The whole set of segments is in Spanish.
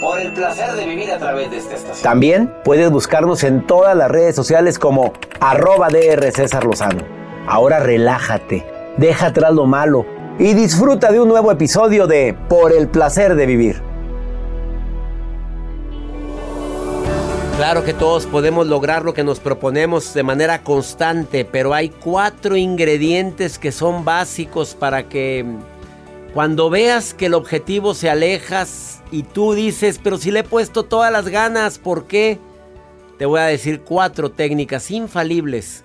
Por el placer de vivir a través de esta estación. También puedes buscarnos en todas las redes sociales como arroba DR César Lozano. Ahora relájate, deja atrás lo malo y disfruta de un nuevo episodio de Por el placer de vivir. Claro que todos podemos lograr lo que nos proponemos de manera constante, pero hay cuatro ingredientes que son básicos para que cuando veas que el objetivo se alejas y tú dices, pero si le he puesto todas las ganas, ¿por qué? Te voy a decir cuatro técnicas infalibles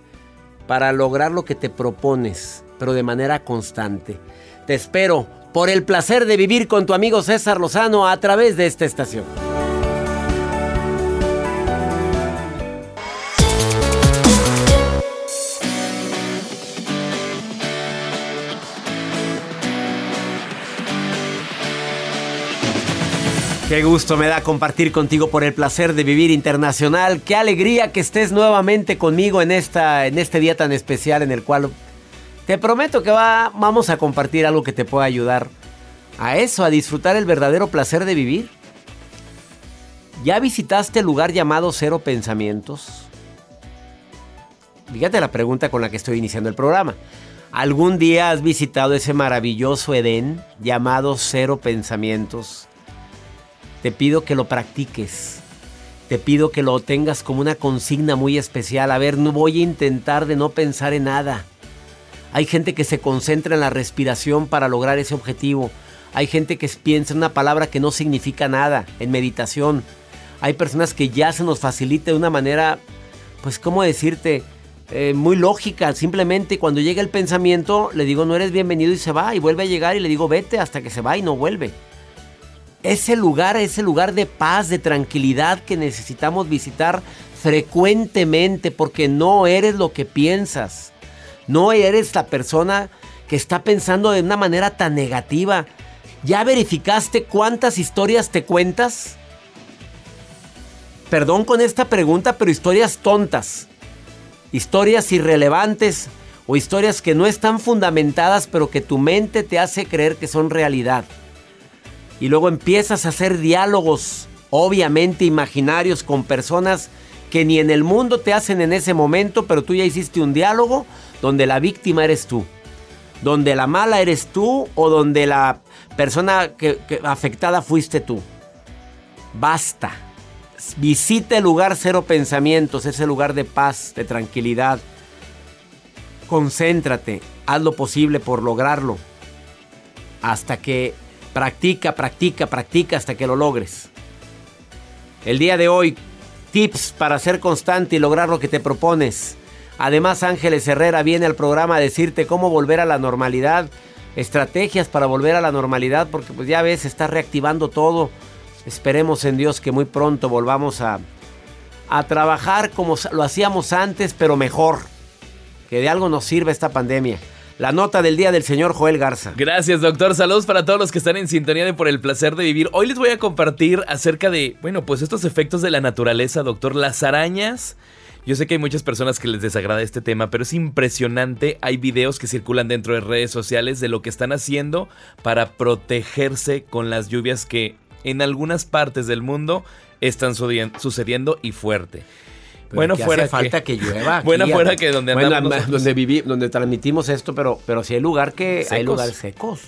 para lograr lo que te propones, pero de manera constante. Te espero por el placer de vivir con tu amigo César Lozano a través de esta estación. Qué gusto me da compartir contigo por el placer de vivir internacional. Qué alegría que estés nuevamente conmigo en, esta, en este día tan especial en el cual te prometo que va, vamos a compartir algo que te pueda ayudar a eso, a disfrutar el verdadero placer de vivir. ¿Ya visitaste el lugar llamado Cero Pensamientos? Fíjate la pregunta con la que estoy iniciando el programa. ¿Algún día has visitado ese maravilloso Edén llamado Cero Pensamientos? Te pido que lo practiques. Te pido que lo tengas como una consigna muy especial. A ver, no voy a intentar de no pensar en nada. Hay gente que se concentra en la respiración para lograr ese objetivo. Hay gente que piensa en una palabra que no significa nada, en meditación. Hay personas que ya se nos facilita de una manera, pues, ¿cómo decirte? Eh, muy lógica. Simplemente cuando llega el pensamiento, le digo, no eres bienvenido y se va. Y vuelve a llegar y le digo, vete hasta que se va y no vuelve ese lugar, ese lugar de paz, de tranquilidad que necesitamos visitar frecuentemente porque no eres lo que piensas. No eres la persona que está pensando de una manera tan negativa. ¿Ya verificaste cuántas historias te cuentas? Perdón con esta pregunta, pero historias tontas. Historias irrelevantes o historias que no están fundamentadas, pero que tu mente te hace creer que son realidad y luego empiezas a hacer diálogos, obviamente imaginarios, con personas que ni en el mundo te hacen en ese momento, pero tú ya hiciste un diálogo donde la víctima eres tú, donde la mala eres tú o donde la persona que, afectada fuiste tú. Basta. Visita el lugar cero pensamientos, ese lugar de paz, de tranquilidad. Concéntrate, haz lo posible por lograrlo. Hasta que Practica, practica, practica hasta que lo logres. El día de hoy, tips para ser constante y lograr lo que te propones. Además, Ángeles Herrera viene al programa a decirte cómo volver a la normalidad, estrategias para volver a la normalidad, porque pues ya ves, está reactivando todo. Esperemos en Dios que muy pronto volvamos a, a trabajar como lo hacíamos antes, pero mejor. Que de algo nos sirva esta pandemia la nota del día del señor Joel Garza. Gracias, doctor. Saludos para todos los que están en sintonía de Por el placer de vivir. Hoy les voy a compartir acerca de, bueno, pues estos efectos de la naturaleza, doctor. Las arañas. Yo sé que hay muchas personas que les desagrada este tema, pero es impresionante. Hay videos que circulan dentro de redes sociales de lo que están haciendo para protegerse con las lluvias que en algunas partes del mundo están sucediendo y fuerte. Bueno, fuera falta que llueva. bueno, fuera que donde andamos donde viví, donde transmitimos esto, pero pero si hay lugar que hay lugares secos.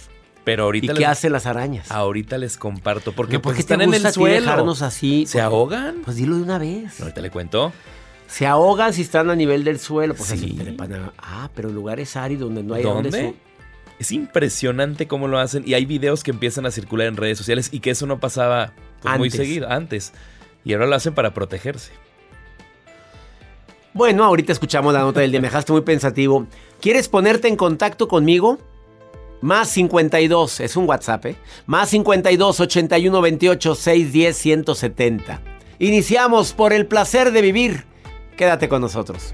Pero ahorita ¿Y qué hacen las arañas? Ahorita les comparto porque porque están en el suelo. dejarnos así? ¿Se ahogan? Pues dilo de una vez. Ahorita le cuento. Se ahogan si están a nivel del suelo. Pues sí. ah, pero lugares áridos donde no hay ¿Dónde? Es impresionante cómo lo hacen y hay videos que empiezan a circular en redes sociales y que eso no pasaba pues, muy seguido antes. Y ahora lo hacen para protegerse. Bueno, ahorita escuchamos la nota del día. Me dejaste muy pensativo. ¿Quieres ponerte en contacto conmigo? Más 52, es un WhatsApp, ¿eh? Más 52 81 28 610 170. Iniciamos por el placer de vivir. Quédate con nosotros.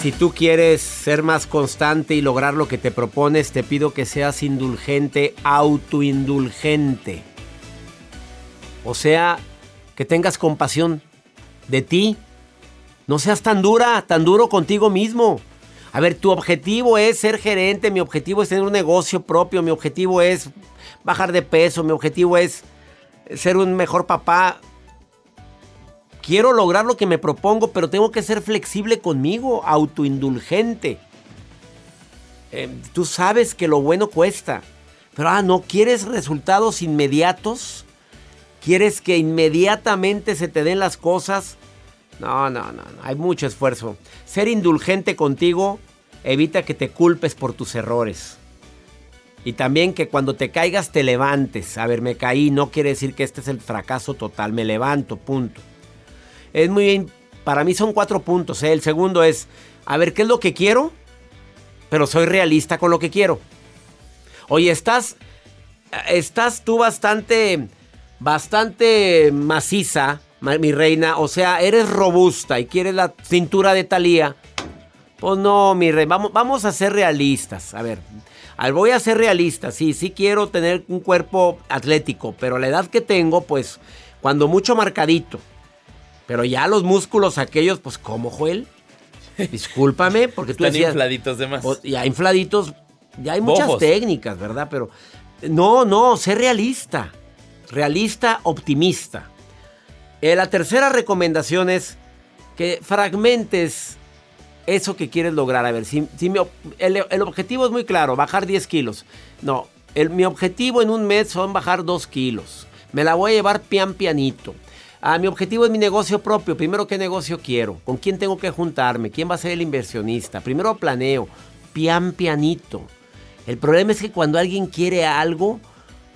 Si tú quieres ser más constante y lograr lo que te propones, te pido que seas indulgente, autoindulgente. O sea, que tengas compasión de ti. No seas tan dura, tan duro contigo mismo. A ver, tu objetivo es ser gerente, mi objetivo es tener un negocio propio, mi objetivo es bajar de peso, mi objetivo es ser un mejor papá. Quiero lograr lo que me propongo, pero tengo que ser flexible conmigo, autoindulgente. Eh, tú sabes que lo bueno cuesta. Pero, ah, ¿no quieres resultados inmediatos? ¿Quieres que inmediatamente se te den las cosas? No, no, no. Hay mucho esfuerzo. Ser indulgente contigo evita que te culpes por tus errores. Y también que cuando te caigas te levantes. A ver, me caí, no quiere decir que este es el fracaso total. Me levanto, punto. Es muy bien. Para mí son cuatro puntos. ¿eh? El segundo es, a ver, ¿qué es lo que quiero? Pero soy realista con lo que quiero. Oye, estás, estás tú bastante, bastante maciza, mi reina. O sea, eres robusta y quieres la cintura de Talía. Pues no, mi rey, vamos, vamos a ser realistas. A ver, voy a ser realista. Sí, sí quiero tener un cuerpo atlético, pero la edad que tengo, pues, cuando mucho marcadito. Pero ya los músculos aquellos, pues, ¿cómo, Joel? Discúlpame, porque tú Están infladitos de más. Ya infladitos, ya hay muchas técnicas, ¿verdad? Pero no, no, sé realista. realista, optimista. Eh, la tercera recomendación es que fragmentes eso que quieres lograr. A ver, si, si mi el objetivo es muy claro, bajar 10 kilos. No, el- mi objetivo en un mes son bajar 2 kilos. Me la voy a llevar pian pianito. Ah, mi objetivo es mi negocio propio. Primero, ¿qué negocio quiero? ¿Con quién tengo que juntarme? ¿Quién va a ser el inversionista? Primero planeo, pian pianito. El problema es que cuando alguien quiere algo,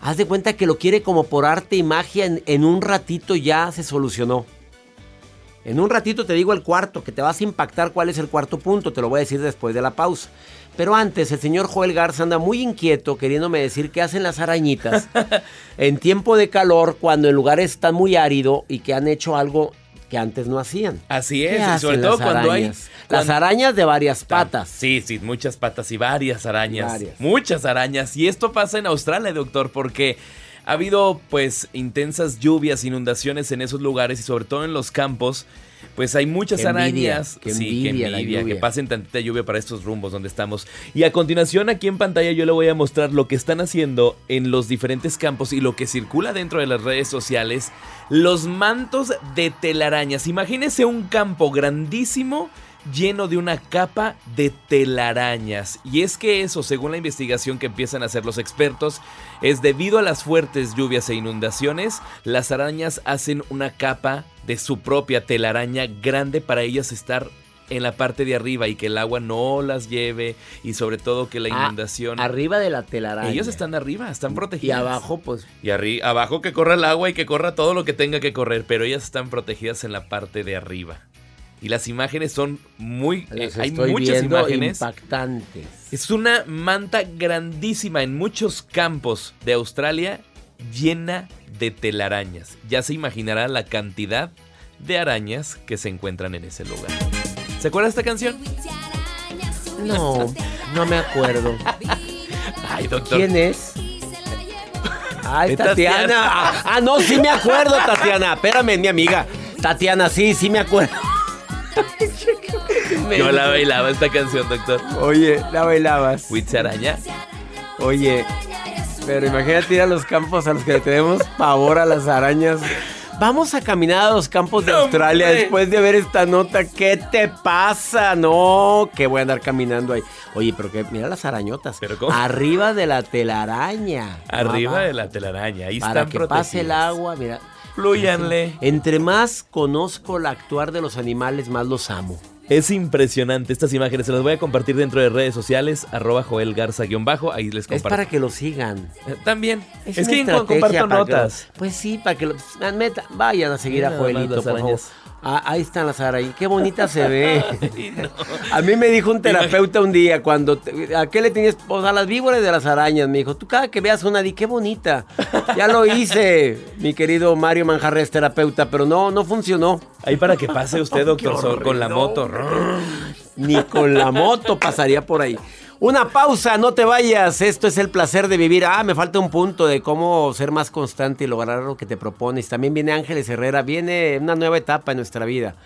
haz de cuenta que lo quiere como por arte y magia, en, en un ratito ya se solucionó. En un ratito te digo el cuarto, que te vas a impactar cuál es el cuarto punto, te lo voy a decir después de la pausa. Pero antes, el señor Joel Garza anda muy inquieto queriéndome decir qué hacen las arañitas en tiempo de calor cuando el lugar está muy árido y que han hecho algo que antes no hacían. Así ¿Qué es, y sobre todo las cuando arañas? hay... Las arañas de varias patas. Sí, sí, muchas patas y varias arañas. Varias. Muchas arañas. Y esto pasa en Australia, doctor, porque ha habido pues intensas lluvias, inundaciones en esos lugares y sobre todo en los campos. Pues hay muchas Qué envidia, arañas. qué sí, envidia qué la envidia. Que pasen tantita lluvia para estos rumbos donde estamos. Y a continuación, aquí en pantalla, yo le voy a mostrar lo que están haciendo en los diferentes campos y lo que circula dentro de las redes sociales. Los mantos de telarañas. Imagínese un campo grandísimo lleno de una capa de telarañas. Y es que eso, según la investigación que empiezan a hacer los expertos, es debido a las fuertes lluvias e inundaciones, las arañas hacen una capa de su propia telaraña grande para ellas estar en la parte de arriba y que el agua no las lleve y sobre todo que la Ah, inundación... Arriba de la telaraña. ellos están arriba, están Y protegidas. abajo, pues, Y arri- abajo que corra el agua y que corra todo lo que tenga que correr, pero ellas están protegidas en la parte de arriba. Y las imágenes son muy... eh, hay muchas imágenes. impactantes. Es una manta grandísima en muchos campos de Australia llena de telarañas. Ya se imaginará la cantidad de arañas que se encuentran en ese lugar. ¿Se acuerda esta canción? No, no me acuerdo. Ay, doctor. ¿Quién es? Ay, Tatiana. Tatiana. Ah, ah, no, sí me acuerdo, Tatiana. Espérame, mi amiga. Tatiana, sí, sí me acuerdo. Yo la bailaba esta canción, doctor. Oye, la bailabas. Witch araña. Oye, pero imagínate ir a los campos a los que le tenemos pavor a las arañas. Vamos a caminar a los campos de No, Australia hombre. después de ver esta nota. ¿Qué te pasa? No, que voy a andar caminando ahí. Oye, pero que mira las arañotas. ¿Pero cómo? Arriba de la telaraña. Arriba de la telaraña. Ahí Para están que pase el protegidas. agua, mira. Flúyanle. Entre más conozco el actuar de los animales, más los amo. Es impresionante estas imágenes. Se las voy a compartir dentro de redes sociales. Arroba Joel Garza-bajo. Ahí les Es comparto. para que lo sigan. Eh, También. Es, una que comparto para que lo- notas. pues sí, para que lo, meta- vayan a seguir Mira a Joelito, por favor. Ah, ahí están las arañas. Qué bonita se ve. A mí me dijo un terapeuta un día cuando te- ¿a qué le tenías? Pues a las víboras de las arañas. Me dijo, tú cada que veas una di qué bonita. Ya lo hice, mi querido Mario Manjarres, terapeuta, pero no, no funcionó. Ahí para que pase usted, doctor, con la moto. Ni con la moto pasaría por ahí. Una pausa, no te vayas. Esto es el placer de vivir. Ah, me falta un punto de cómo ser más constante y lograr lo que te propones. También viene Ángeles Herrera, viene una nueva etapa en nuestra vida.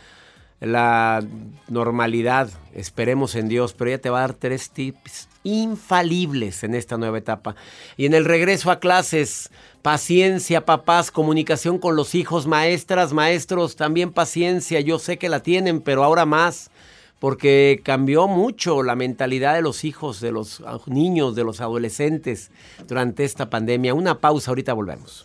La normalidad, esperemos en Dios, pero ella te va a dar tres tips infalibles en esta nueva etapa. Y en el regreso a clases, paciencia, papás, comunicación con los hijos, maestras, maestros, también paciencia. Yo sé que la tienen, pero ahora más porque cambió mucho la mentalidad de los hijos, de los ah, niños, de los adolescentes durante esta pandemia. Una pausa, ahorita volvemos.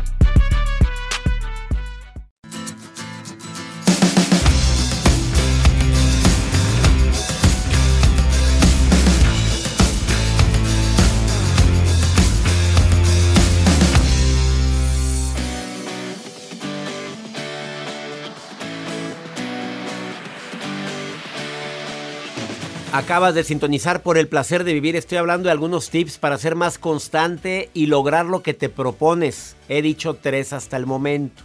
Acabas de sintonizar por el placer de vivir. Estoy hablando de algunos tips para ser más constante y lograr lo que te propones. He dicho tres hasta el momento.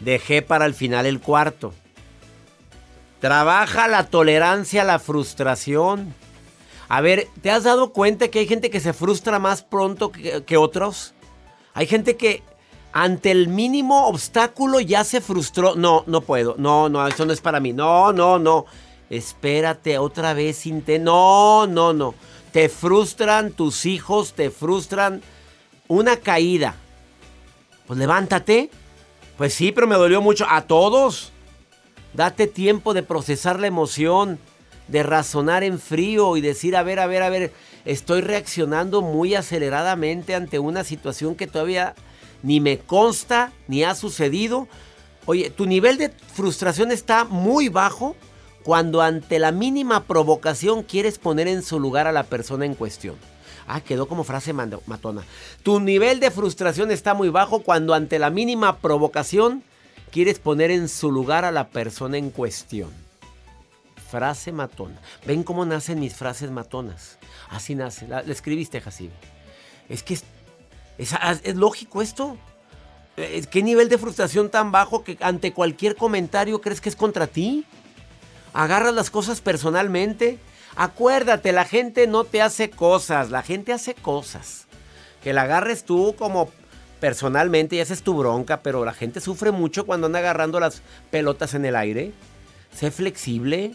Dejé para el final el cuarto. Trabaja la tolerancia a la frustración. A ver, ¿te has dado cuenta que hay gente que se frustra más pronto que, que otros? Hay gente que ante el mínimo obstáculo ya se frustró. No, no puedo. No, no, eso no es para mí. No, no, no. Espérate, otra vez inte No, no, no. Te frustran tus hijos, te frustran una caída. Pues levántate. Pues sí, pero me dolió mucho. A todos. Date tiempo de procesar la emoción, de razonar en frío y decir, a ver, a ver, a ver, estoy reaccionando muy aceleradamente ante una situación que todavía ni me consta, ni ha sucedido. Oye, tu nivel de frustración está muy bajo cuando ante la mínima provocación quieres poner en su lugar a la persona en cuestión. Ah, quedó como frase matona. Tu nivel de frustración está muy bajo cuando ante la mínima provocación quieres poner en su lugar a la persona en cuestión. Frase matona. ¿Ven cómo nacen mis frases matonas? Así nace. La, escribiste, Jacibe. Es que es, es lógico esto. Eh, ¿Qué nivel de frustración tan bajo que ante cualquier comentario crees que es contra ti? Agarras las cosas personalmente. Acuérdate, la gente no te hace cosas, la gente hace cosas. Que la agarres tú como personalmente y haces tu bronca, pero la gente sufre mucho cuando anda agarrando las pelotas en el aire. Sé flexible.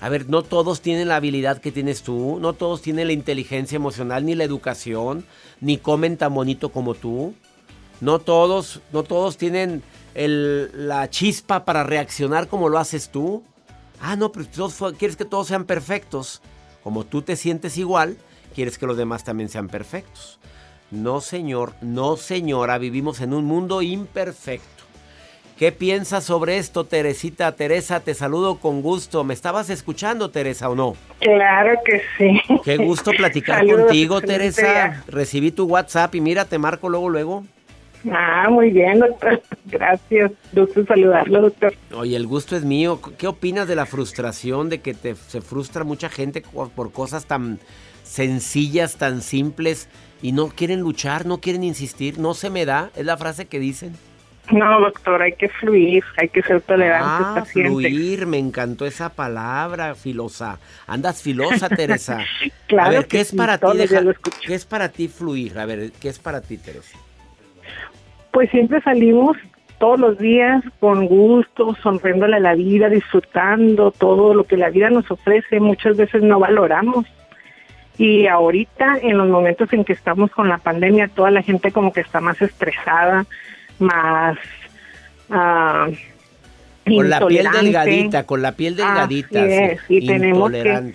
A ver, no todos tienen la habilidad que tienes tú, no todos tienen la inteligencia emocional ni la educación, ni comen tan bonito como tú. No todos, no todos tienen la chispa para reaccionar como lo haces tú. Ah, no, pero todos, quieres que todos sean perfectos. Como tú te sientes igual, quieres que los demás también sean perfectos. No, señor, no, señora, vivimos en un mundo imperfecto. ¿Qué piensas sobre esto, Teresita? Teresa, te saludo con gusto. ¿Me estabas escuchando, Teresa, o no? Claro que sí. Qué gusto platicar contigo, Teresa. Recibí tu WhatsApp y mira, te marco luego, luego. Ah, muy bien, doctor. Gracias. Gusto saludarlo, doctor. Oye, el gusto es mío. ¿Qué opinas de la frustración de que te, se frustra mucha gente por cosas tan sencillas, tan simples y no quieren luchar, no quieren insistir? No se me da, es la frase que dicen. No, doctor, hay que fluir, hay que ser tolerante, ah, Fluir, me encantó esa palabra, filosa. Andas filosa, Teresa. claro. A ver, ¿qué es para ti? ¿Qué es para ti fluir? A ver, ¿qué es para ti, Teresa? Pues siempre salimos todos los días con gusto, sonriéndole a la vida, disfrutando todo lo que la vida nos ofrece. Muchas veces no valoramos. Y ahorita, en los momentos en que estamos con la pandemia, toda la gente como que está más estresada, más... Uh, con la piel delgadita, con la piel delgadita. Así es, y tenemos que,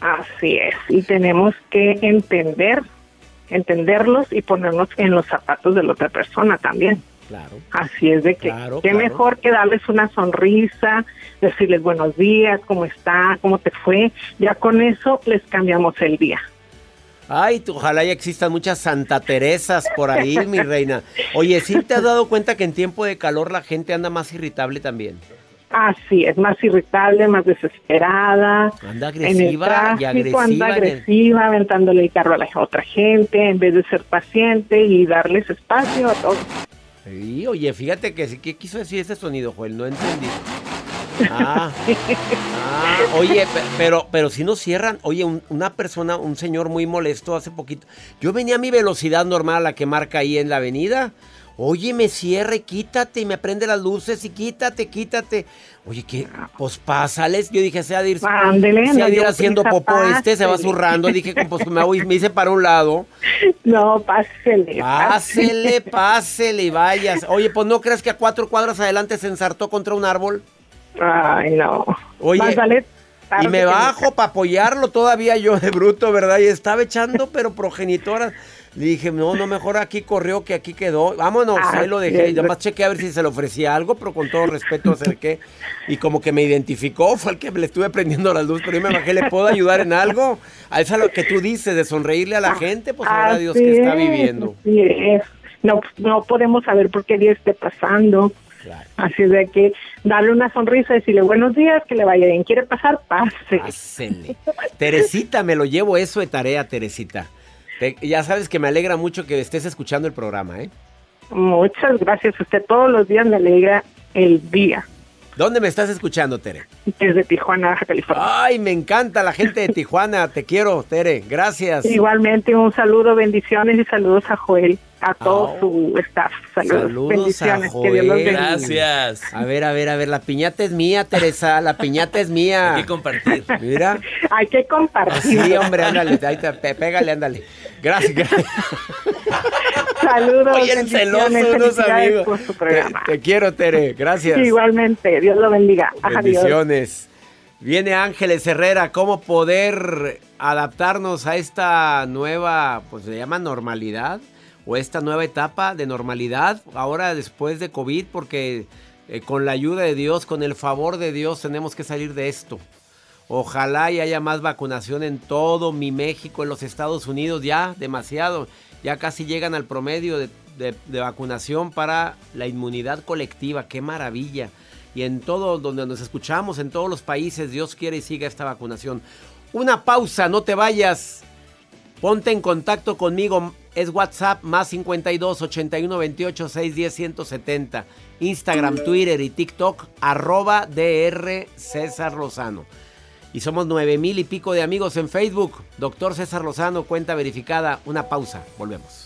así es, y tenemos que entender entenderlos y ponernos en los zapatos de la otra persona también. Claro. Así es de que qué mejor que darles una sonrisa, decirles buenos días, cómo está, cómo te fue. Ya con eso les cambiamos el día. Ay, ojalá ya existan muchas Santa Teresas por ahí, mi reina. Oye, ¿sí te has dado cuenta que en tiempo de calor la gente anda más irritable también? Así es, más irritable, más desesperada. Anda en el agresiva y tráfico, agresiva. anda el- agresiva, aventándole el carro a la otra gente, en vez de ser paciente y darles espacio a todos. Sí, oye, fíjate que sí, ¿qué quiso decir ese sonido, Joel? No entendí. Ah, ah, oye, pe- pero, pero si no cierran, oye, un- una persona, un señor muy molesto hace poquito. Yo venía a mi velocidad normal, la que marca ahí en la avenida. Oye, me cierre, quítate, y me prende las luces y quítate, quítate. Oye, ¿qué? Pues pásales. Yo dije, se ha de ir, Ándele, se ha no de ir haciendo popó este, se va zurrando. Dije, pues me, voy, me hice para un lado. No, pásele. Pásele, pásele y vayas. Oye, pues no crees que a cuatro cuadras adelante se ensartó contra un árbol. Ay, no. Oye, tarde y me que bajo para apoyarlo todavía yo de bruto, ¿verdad? Y estaba echando, pero progenitoras. Le dije, no, no, mejor aquí corrió que aquí quedó. Vámonos, Ah, ahí lo dejé. Nada más chequé a ver si se le ofrecía algo, pero con todo respeto acerqué. Y como que me identificó, fue el que le estuve prendiendo la luz, pero yo me bajé, ¿le puedo ayudar en algo? A eso es lo que tú dices, de sonreírle a la gente, pues ahora Dios Así que está es, viviendo. así es. No, no podemos saber por qué día esté pasando. Así es de que darle una sonrisa, decirle buenos días, que le vaya bien. ¿Quiere pasar? Pase. Pásele. Teresita, me lo llevo eso de tarea, Teresita. Te- ya sabes que me alegra mucho que estés escuchando el programa, ¿eh? Muchas gracias. Usted todos los días me alegra el día. ¿Dónde me estás escuchando, Tere? Desde Tijuana, Baja California. Ay, me encanta la gente de Tijuana. Te quiero, Tere. Gracias. Igualmente un saludo, bendiciones y saludos a Joel, a todo su staff. Saludos, Saludos bendiciones. a que Dios los Joel. bendiga. Gracias. A ver, a ver, a ver, la piñata es mía, Teresa. La piñata es mía. Hay que compartir. Mira. Hay que compartir. Sí, hombre, ándale. Ahí te, pégale, ándale. Gracias. gracias. Saludos. Oye, el celoso, unos amigos. por su Te, programa. te quiero, Tere. Gracias. Igualmente, Dios lo bendiga. Adiós. Bendiciones. Viene Ángeles Herrera, ¿cómo poder adaptarnos a esta nueva, pues se llama normalidad? O esta nueva etapa de normalidad, ahora después de COVID, porque eh, con la ayuda de Dios, con el favor de Dios, tenemos que salir de esto. Ojalá y haya más vacunación en todo mi México, en los Estados Unidos, ya demasiado. Ya casi llegan al promedio de, de- de vacunación para la inmunidad colectiva. ¡Qué maravilla! Y en todo donde nos escuchamos, en todos los países, Dios quiere y siga esta vacunación. Una pausa, no te vayas. Ponte en contacto conmigo. Es WhatsApp más 52 81 28 610 170. Instagram, Twitter y TikTok, arroba DR César Lozano. Y somos nueve mil y pico de amigos en Facebook. Doctor César Lozano, cuenta verificada. Una pausa, volvemos.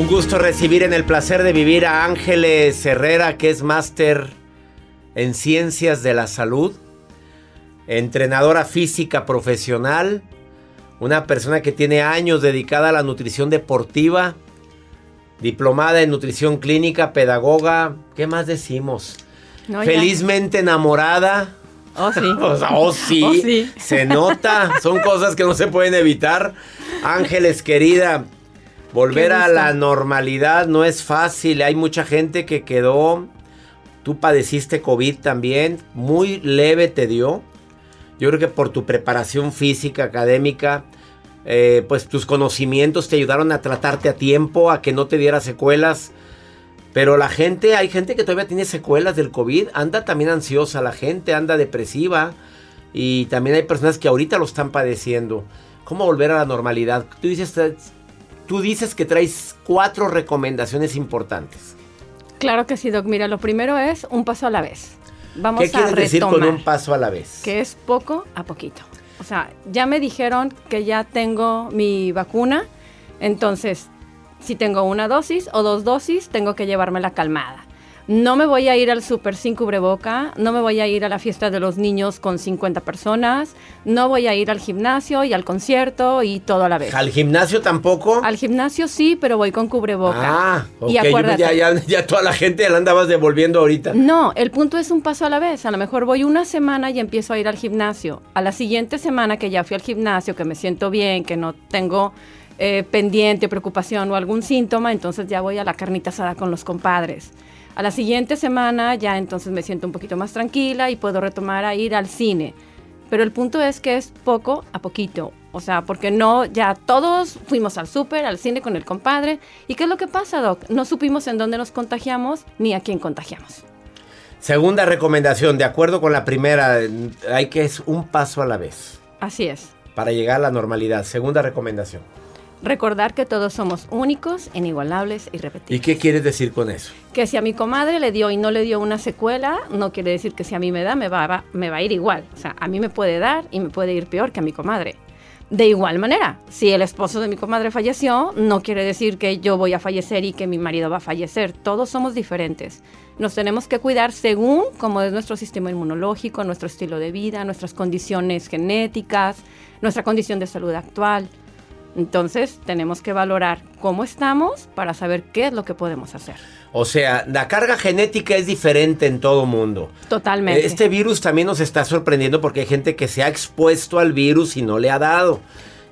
Un gusto recibir en el placer de vivir a Ángeles Herrera, que es máster en ciencias de la salud, entrenadora física profesional, una persona que tiene años dedicada a la nutrición deportiva, diplomada en nutrición clínica, pedagoga, ¿qué más decimos? No, ya. Felizmente enamorada. Oh, sí. O sea, oh, sí, Oh, sí. se nota, son cosas que no se pueden evitar. Ángeles, querida, volver a la normalidad no es fácil. Hay mucha gente que quedó, tú padeciste COVID también, muy leve te dio. Yo creo que por tu preparación física, académica, eh, pues tus conocimientos te ayudaron a tratarte a tiempo, a que no te diera secuelas. Pero la gente, hay gente que todavía tiene secuelas del COVID, anda también ansiosa, la gente anda depresiva y también hay personas que ahorita lo están padeciendo. ¿Cómo volver a la normalidad? Tú dices, tú dices que traes cuatro recomendaciones importantes. Claro que sí, Doc. Mira, lo primero es un paso a la vez. Vamos ¿Qué a quieres decir retomar, con un paso a la vez? que es poco a poquito. O sea, ya me dijeron que ya tengo mi vacuna, entonces, si tengo una dosis o dos dosis, tengo que llevármela calmada. No me voy a ir al súper sin cubreboca, no me voy a ir a la fiesta de los niños con 50 personas, no voy a ir al gimnasio y al concierto y todo a la vez. ¿Al gimnasio tampoco? Al gimnasio sí, pero voy con cubreboca. Ah, ok, Y acuérdate. ya, ya, ya toda la gente la andabas devolviendo ahorita. No, el punto es un paso a la vez. A lo mejor voy una semana y empiezo a ir al gimnasio. A la siguiente semana que ya fui al gimnasio, que me siento bien, que no tengo eh, pendiente, preocupación o algún síntoma, entonces ya voy a la carnita asada con los compadres. A la siguiente semana ya entonces me siento un poquito más tranquila y puedo retomar a ir al cine. Pero el punto es que es poco a poquito. O sea, porque no, ya todos fuimos al súper, al cine con el compadre. ¿Y qué es lo que pasa, Doc? No supimos en dónde nos contagiamos ni a quién contagiamos. Segunda recomendación, de acuerdo con la primera, hay que es un paso a la vez Así es. para llegar a la normalidad. Segunda recomendación. Recordar que todos somos únicos, inigualables y repetibles. ¿Y qué quieres decir con eso? Que si a mi comadre le dio y no le dio una secuela, no quiere decir que si a mí me da, me va, va- me va a ir igual. O sea, a mí me puede dar y me puede ir peor que a mi comadre. De igual manera, si el esposo de mi comadre falleció, no quiere decir que yo voy a fallecer y que mi marido va a fallecer. Todos somos diferentes. Nos tenemos que cuidar según cómo es nuestro sistema inmunológico, nuestro estilo de vida, nuestras condiciones genéticas, nuestra condición de salud actual. Entonces, tenemos que valorar cómo estamos para saber qué es lo que podemos hacer. O sea, la carga genética es diferente en todo mundo. Totalmente. Este virus también nos está sorprendiendo porque hay gente que se ha expuesto al virus y no le ha dado.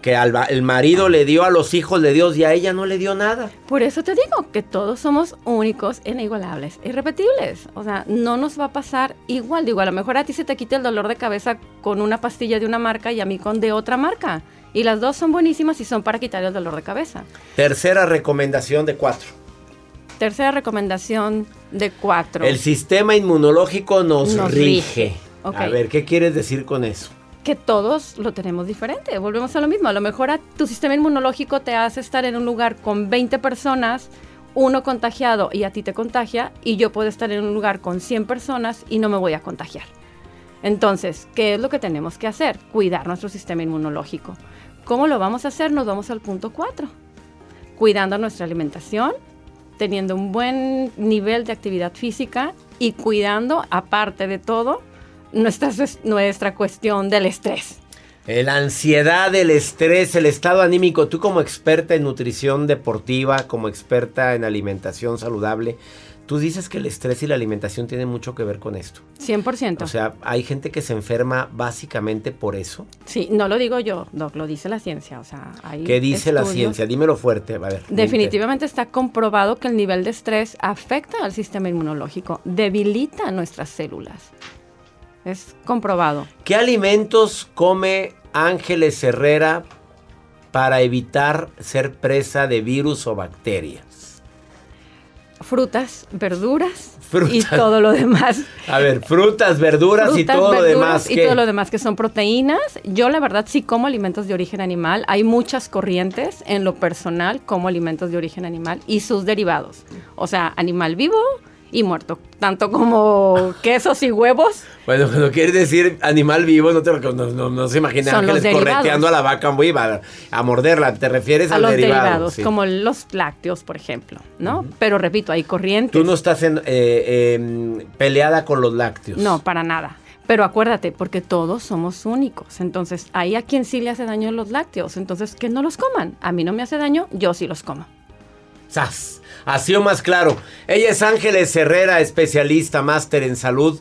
Que al el marido le dio a los hijos de Dios y a ella no le dio nada. Por eso te digo que todos somos únicos, inigualables, irrepetibles. O sea, no nos va a pasar igual. Digo, a lo mejor a ti se te quita el dolor de cabeza con una pastilla de una marca y a mí con de otra marca. Y las dos son buenísimas y son para quitar el dolor de cabeza. Tercera recomendación de cuatro. Tercera recomendación de cuatro. El sistema inmunológico nos, Nos rige. A ver, ¿qué quieres decir con eso? que todos lo tenemos diferente. Volvemos a lo mismo. A lo mejor a tu sistema inmunológico te hace estar en un lugar con 20 personas, uno contagiado y a ti te contagia, y yo puedo estar en un lugar con 100 personas y no me voy a contagiar. Entonces, ¿qué es lo que tenemos que hacer? Cuidar nuestro sistema inmunológico. ¿Cómo lo vamos a hacer? Nos vamos al punto 4. Cuidando nuestra alimentación, teniendo un buen nivel de actividad física y cuidando, aparte de todo, nuestra, nuestra cuestión del estrés. Eh, La ansiedad, el estrés, el estado anímico. Tú como experta en nutrición deportiva, como experta en alimentación saludable, tú dices que el estrés y la alimentación tienen mucho que ver con esto. 100%. O sea, hay gente que se enferma básicamente por eso. sí, no lo digo yo, Doc, lo dice la ciencia. O sea, hay ¿Qué dice la ciencia? Dímelo fuerte, a ver. Definitivamente está comprobado que el nivel de estrés afecta al sistema inmunológico, debilita nuestras células. Es comprobado. ¿Qué alimentos come Ángeles Herrera para evitar ser presa de virus o bacterias? Frutas, verduras Frutas. y todo lo demás. A ver, frutas, verduras y todo lo verduras demás. Y ¿qué? todo lo demás que son proteínas. Yo la verdad sí como alimentos de origen animal. Hay muchas corrientes en lo personal como alimentos de origen animal y sus derivados. O sea, animal vivo y muerto. Tanto como quesos y huevos. Bueno, cuando quieres decir animal vivo, no, te, no, no, no se imagina Son ángeles correteando a la vaca viva a, morderla. Te refieres a al los derivado, derivados, sí. como los lácteos, por ejemplo, ¿no? Pero repito, hay corrientes. Tú no estás en, eh, eh, peleada con los lácteos. No, para nada. Pero acuérdate, porque todos somos únicos. Entonces, hay a quien sí le hace daño los lácteos. Entonces, que no los coman. A mí no me hace daño, yo sí los como. ¡Sas! Así o más claro. Ella es Ángeles Herrera, especialista, máster en salud.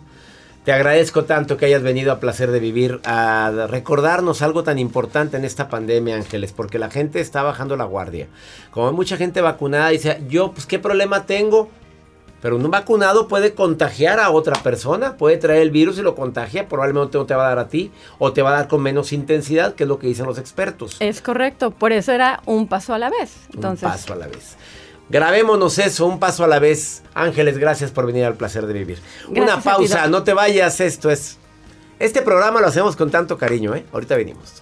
Te agradezco tanto que hayas venido a Placer de Vivir a recordarnos algo tan importante en esta pandemia, Ángeles, porque la gente está bajando la guardia. Como hay mucha gente vacunada, dice, yo, pues, ¿qué problema tengo? Pero un vacunado puede contagiar a otra persona, puede traer el virus y lo contagia, probablemente no te va a dar a ti, o te va a dar con menos intensidad, que es lo que dicen los expertos. Es correcto, por eso era un paso a la vez. Entonces, Un paso a la vez. Grabémonos eso, un paso a la vez. Ángeles, gracias por venir al placer de vivir. Una Gracias pausa, no te vayas, esto es... Este programa lo hacemos con tanto cariño, ¿eh? Ahorita venimos.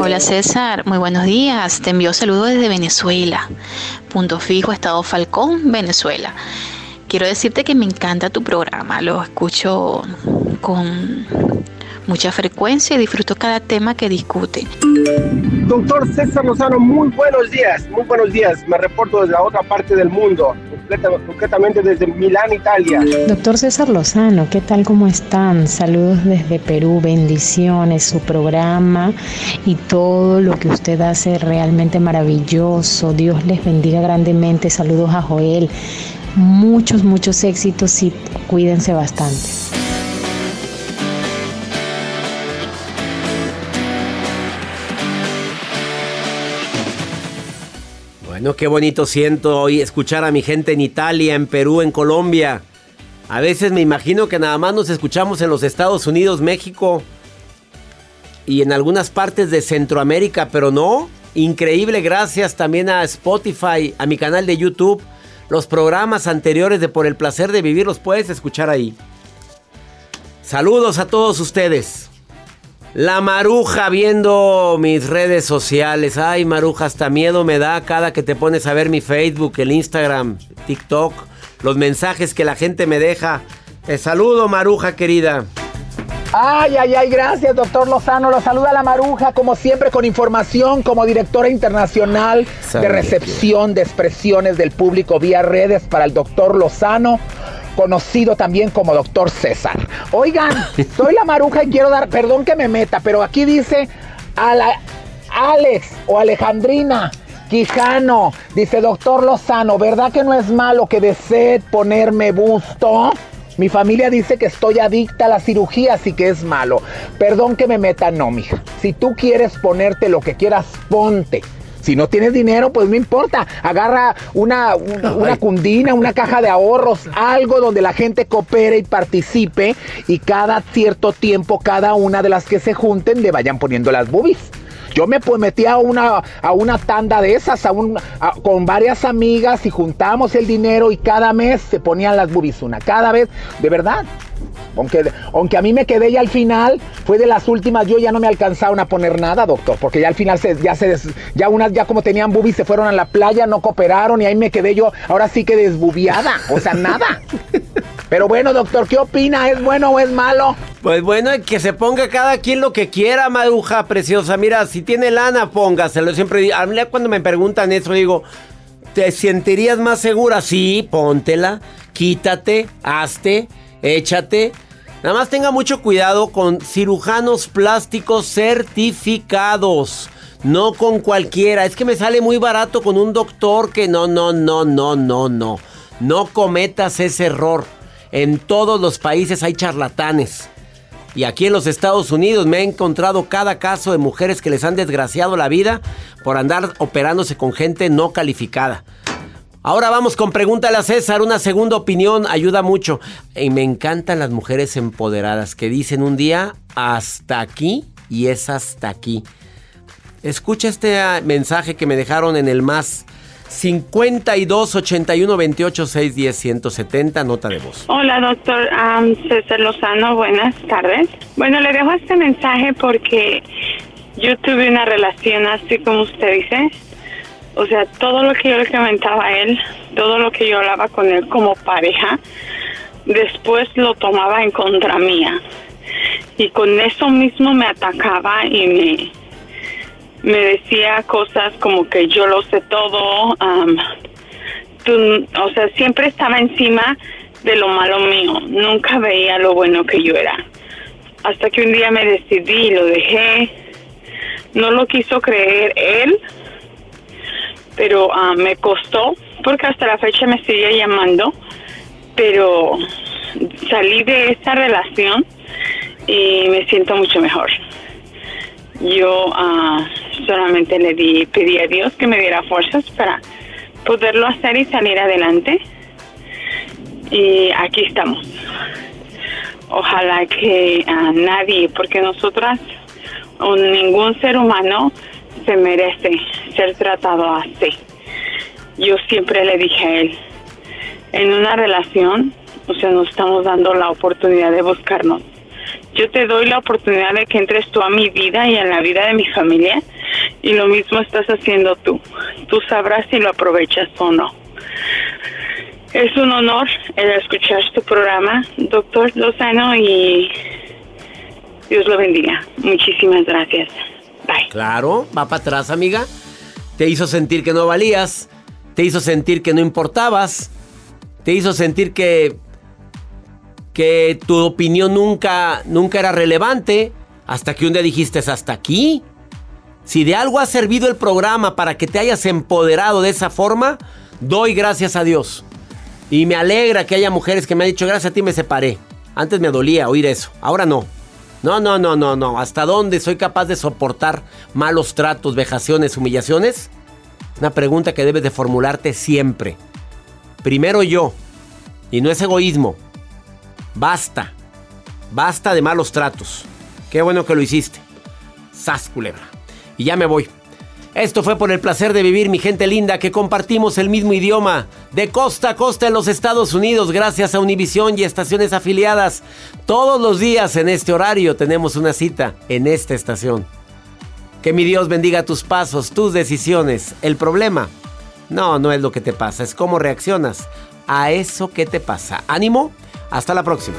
Hola César, muy buenos días. Te envío saludos desde Venezuela. Punto fijo, Estado Falcón, Venezuela. Quiero decirte que me encanta tu programa, lo escucho con mucha frecuencia y disfruto cada tema que discute. Doctor César Lozano, muy buenos días, muy buenos días. Me reporto desde la otra parte del mundo, concreta- concretamente desde Milán, Italia. Doctor César Lozano, ¿qué tal? ¿Cómo están? Saludos desde Perú, bendiciones, su programa y todo lo que usted hace realmente maravilloso. Dios les bendiga grandemente. Saludos a Joel. Muchos, muchos éxitos y cuídense bastante. Bueno, qué bonito siento hoy escuchar a mi gente en Italia, en Perú, en Colombia. A veces me imagino que nada más nos escuchamos en los Estados Unidos, México y en algunas partes de Centroamérica, pero no. Increíble, gracias también a Spotify, a mi canal de YouTube. Los programas anteriores de Por el Placer de Vivir los puedes escuchar ahí. Saludos a todos ustedes. La maruja viendo mis redes sociales. Ay, maruja, hasta miedo me da cada que te pones a ver mi Facebook, el Instagram, TikTok, los mensajes que la gente me deja. Te saludo, maruja querida. Ay, ay, ay, gracias, doctor Lozano. Lo saluda la Maruja, como siempre, con información como directora internacional de recepción de expresiones del público vía redes para el doctor Lozano, conocido también como doctor César. Oigan, soy la Maruja y quiero dar, perdón que me meta, pero aquí dice a la Alex o Alejandrina. Quijano, dice doctor Lozano, ¿verdad que no es malo que desee ponerme busto? Mi familia dice que estoy adicta a la cirugía, así que es malo. Perdón que me meta, no, mija. Si tú quieres ponerte lo que quieras, ponte. Si no tienes dinero, pues no importa. Agarra una, una cundina, una caja de ahorros, algo donde la gente coopere y participe y cada cierto tiempo cada una de las que se junten le vayan poniendo las boobies. Yo me pues, metí a una, a una tanda de esas, a un, con varias amigas y juntamos el dinero y cada mes se ponían las boobies una. Cada vez, de verdad. Aunque, aunque a mí me quedé ya al final, fue de las últimas, yo ya no me alcanzaron a poner nada, doctor, porque ya al final se, ya se ya unas ya como tenían boobies se fueron a la playa, no cooperaron y ahí me quedé yo, ahora sí que desbubiada, o sea, nada. Pero bueno, doctor, ¿qué opina? ¿Es bueno o es malo? Pues bueno, que se ponga cada quien lo que quiera, maruja preciosa. Mira, si tiene lana, póngaselo. Siempre digo, cuando me preguntan eso, digo, ¿te sentirías más segura? Sí, póntela, quítate, hazte, échate. Nada más tenga mucho cuidado con cirujanos plásticos certificados. No con cualquiera. Es que me sale muy barato con un doctor que no, no, no, no, no, no. No cometas ese error. En todos los países hay charlatanes. Y aquí en los Estados Unidos me he encontrado cada caso de mujeres que les han desgraciado la vida por andar operándose con gente no calificada. Ahora vamos con Pregúntale a César. Una segunda opinión ayuda mucho. Y me encantan las mujeres empoderadas que dicen un día hasta aquí y es hasta aquí. Escucha este ah, mensaje que me dejaron en el más 52 81 28 610 170, nota de voz. Hola, doctor César Lozano, buenas tardes. Bueno, le dejo este mensaje porque yo tuve una relación así como usted dice. O sea, todo lo que yo le comentaba a él, todo lo que yo hablaba con él como pareja, después lo tomaba en contra mía. Y con eso mismo me atacaba y me me decía cosas como que yo lo sé todo, o sea, siempre estaba encima de lo malo mío, nunca veía lo bueno que yo era. Hasta que un día me decidí y lo dejé, no lo quiso creer él, pero me costó, porque hasta la fecha me sigue llamando, pero salí de esa relación y me siento mucho mejor. Yo uh, solamente le di, pedí a Dios que me diera fuerzas para poderlo hacer y salir adelante. Y aquí estamos. Ojalá que a nadie, porque nosotras o ningún ser humano se merece ser tratado así. Yo siempre le dije a él, en una relación, o sea, nos estamos dando la oportunidad de buscarnos. Yo te doy la oportunidad de que entres tú a mi vida y a la vida de mi familia y lo mismo estás haciendo tú. Tú sabrás si lo aprovechas o no. Es un honor el escuchar tu programa, doctor Lozano, y Dios lo bendiga. Muchísimas gracias. Bye. Claro, va para atrás, amiga. Te hizo sentir que no valías, te hizo sentir que no importabas, te hizo sentir que que tu opinión nunca nunca era relevante hasta que un día dijiste hasta aquí. Si de algo ha servido el programa para que te hayas empoderado de esa forma, doy gracias a Dios. Y me alegra que haya mujeres que me han dicho, gracias a ti me separé. Antes me dolía oír eso, ahora no. No, no, no, no, no. ¿Hasta dónde soy capaz de soportar malos tratos, vejaciones, humillaciones? Una pregunta que debes de formularte siempre. Primero yo. Y no es egoísmo. Basta. Basta de malos tratos. Qué bueno que lo hiciste. Sas culebra y ya me voy. Esto fue por el placer de vivir, mi gente linda, que compartimos el mismo idioma, de costa a costa en los Estados Unidos, gracias a Univisión y estaciones afiliadas. Todos los días en este horario tenemos una cita en esta estación. Que mi Dios bendiga tus pasos, tus decisiones. El problema, no, no es lo que te pasa, es cómo reaccionas a eso que te pasa. Ánimo, hasta la próxima.